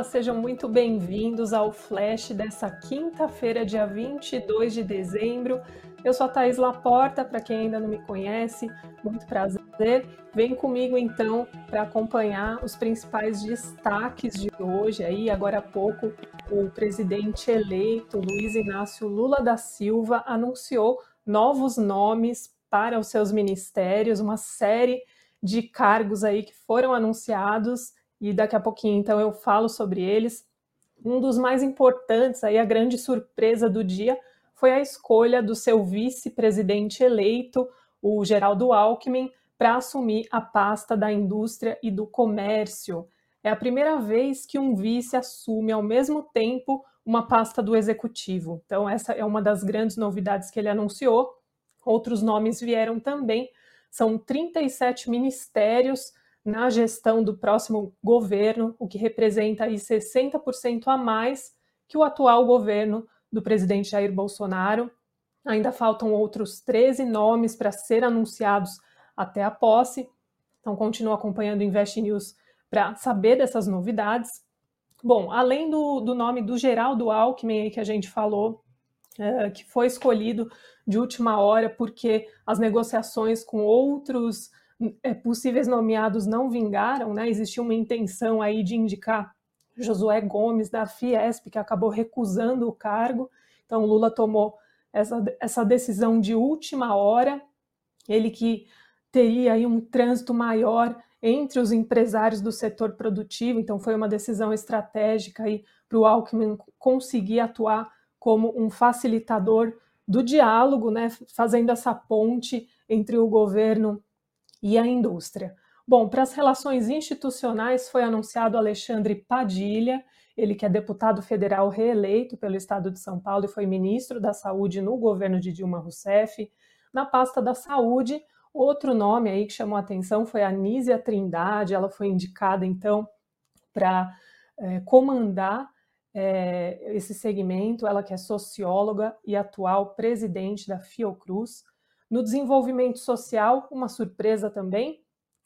Olá, sejam muito bem-vindos ao Flash dessa quinta-feira, dia 22 de dezembro. Eu sou a Thaís Laporta, para quem ainda não me conhece, muito prazer. Vem comigo então para acompanhar os principais destaques de hoje. Aí, agora há pouco, o presidente eleito Luiz Inácio Lula da Silva anunciou novos nomes para os seus ministérios, uma série de cargos aí que foram anunciados e daqui a pouquinho então eu falo sobre eles. Um dos mais importantes, aí a grande surpresa do dia, foi a escolha do seu vice-presidente eleito, o Geraldo Alckmin, para assumir a pasta da indústria e do comércio. É a primeira vez que um vice assume ao mesmo tempo uma pasta do executivo. Então, essa é uma das grandes novidades que ele anunciou. Outros nomes vieram também. São 37 ministérios na gestão do próximo governo, o que representa aí 60% a mais que o atual governo do presidente Jair Bolsonaro. Ainda faltam outros 13 nomes para ser anunciados até a posse. Então, continue acompanhando o Invest News para saber dessas novidades. Bom, além do, do nome do Geraldo Alckmin que a gente falou, é, que foi escolhido de última hora porque as negociações com outros possíveis nomeados não vingaram, né? Existia uma intenção aí de indicar Josué Gomes da Fiesp, que acabou recusando o cargo. Então Lula tomou essa, essa decisão de última hora. Ele que teria aí um trânsito maior entre os empresários do setor produtivo, então foi uma decisão estratégica aí para o Alckmin conseguir atuar como um facilitador do diálogo, né, fazendo essa ponte entre o governo e a indústria. Bom, para as relações institucionais foi anunciado Alexandre Padilha, ele que é deputado federal reeleito pelo estado de São Paulo e foi ministro da Saúde no governo de Dilma Rousseff. Na pasta da Saúde, outro nome aí que chamou atenção foi a Nízia Trindade, ela foi indicada então para é, comandar é, esse segmento, ela que é socióloga e atual presidente da Fiocruz. No desenvolvimento social, uma surpresa também,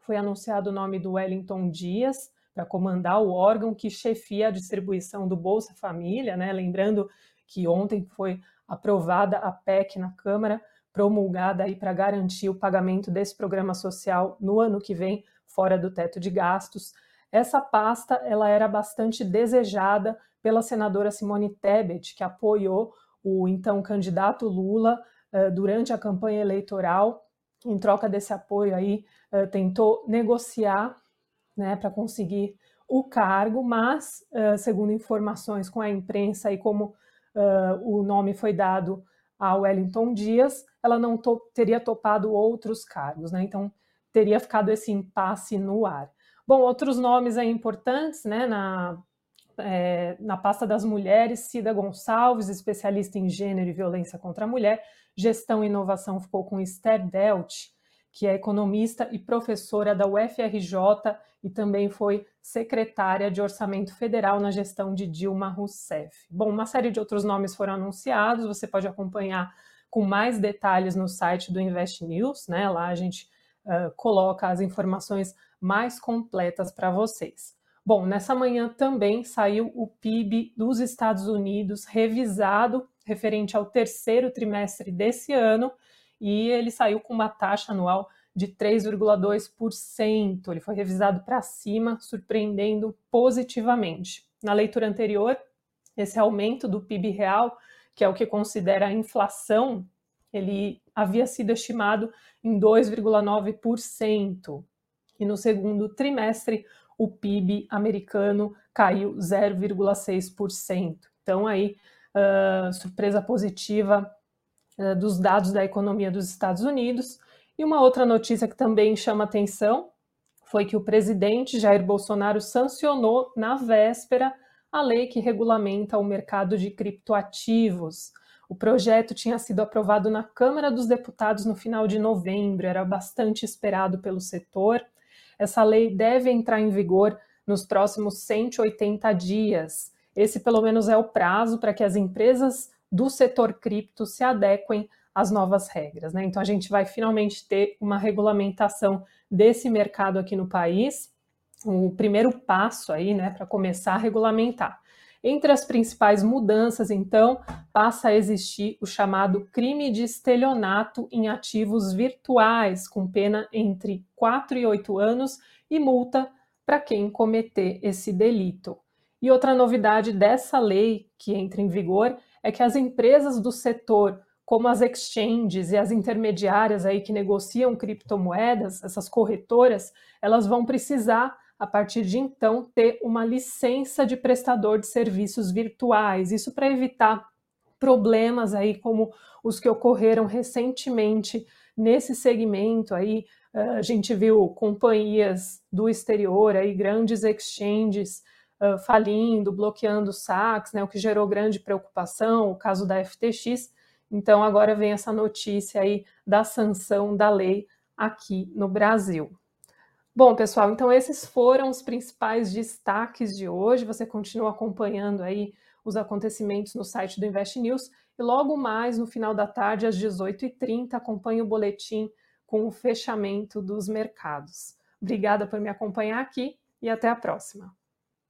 foi anunciado o nome do Wellington Dias para comandar o órgão que chefia a distribuição do Bolsa Família, né? Lembrando que ontem foi aprovada a PEC na Câmara, promulgada aí para garantir o pagamento desse programa social no ano que vem, fora do teto de gastos. Essa pasta ela era bastante desejada pela senadora Simone Tebet, que apoiou o então candidato Lula durante a campanha eleitoral. Em troca desse apoio aí, tentou negociar né, para conseguir o cargo, mas, segundo informações com a imprensa e como o nome foi dado a Wellington Dias, ela não to teria topado outros cargos, né? Então teria ficado esse impasse no ar. Bom, outros nomes importantes, né? Na é, na pasta das mulheres, Cida Gonçalves, especialista em gênero e violência contra a mulher. Gestão e inovação ficou com Esther Delt, que é economista e professora da UFRJ e também foi secretária de Orçamento Federal na gestão de Dilma Rousseff. Bom, uma série de outros nomes foram anunciados, você pode acompanhar com mais detalhes no site do Invest News, né? Lá a gente uh, coloca as informações mais completas para vocês. Bom, nessa manhã também saiu o PIB dos Estados Unidos revisado referente ao terceiro trimestre desse ano e ele saiu com uma taxa anual de 3,2%. Ele foi revisado para cima, surpreendendo positivamente. Na leitura anterior, esse aumento do PIB real, que é o que considera a inflação, ele havia sido estimado em 2,9%. E no segundo trimestre, o PIB americano caiu 0,6%. Então, aí, surpresa positiva uh, dos dados da economia dos Estados Unidos. E uma outra notícia que também chama atenção foi que o presidente Jair Bolsonaro sancionou na véspera a lei que regulamenta o mercado de criptoativos. O projeto tinha sido aprovado na Câmara dos Deputados no final de novembro, era bastante esperado pelo setor. Essa lei deve entrar em vigor nos próximos 180 dias. Esse, pelo menos, é o prazo para que as empresas do setor cripto se adequem às novas regras. Né? Então, a gente vai finalmente ter uma regulamentação desse mercado aqui no país. o primeiro passo aí, né, para começar a regulamentar. Entre as principais mudanças, então, passa a existir o chamado crime de estelionato em ativos virtuais, com pena entre 4 e 8 anos e multa para quem cometer esse delito. E outra novidade dessa lei que entra em vigor é que as empresas do setor, como as exchanges e as intermediárias aí que negociam criptomoedas, essas corretoras, elas vão precisar a partir de então, ter uma licença de prestador de serviços virtuais. Isso para evitar problemas aí como os que ocorreram recentemente nesse segmento aí. A gente viu companhias do exterior, aí, grandes exchanges falindo, bloqueando saques, né, o que gerou grande preocupação, o caso da FTX. Então, agora vem essa notícia aí da sanção da lei aqui no Brasil. Bom, pessoal, então esses foram os principais destaques de hoje. Você continua acompanhando aí os acontecimentos no site do Invest News e logo mais no final da tarde, às 18h30, acompanhe o boletim com o fechamento dos mercados. Obrigada por me acompanhar aqui e até a próxima.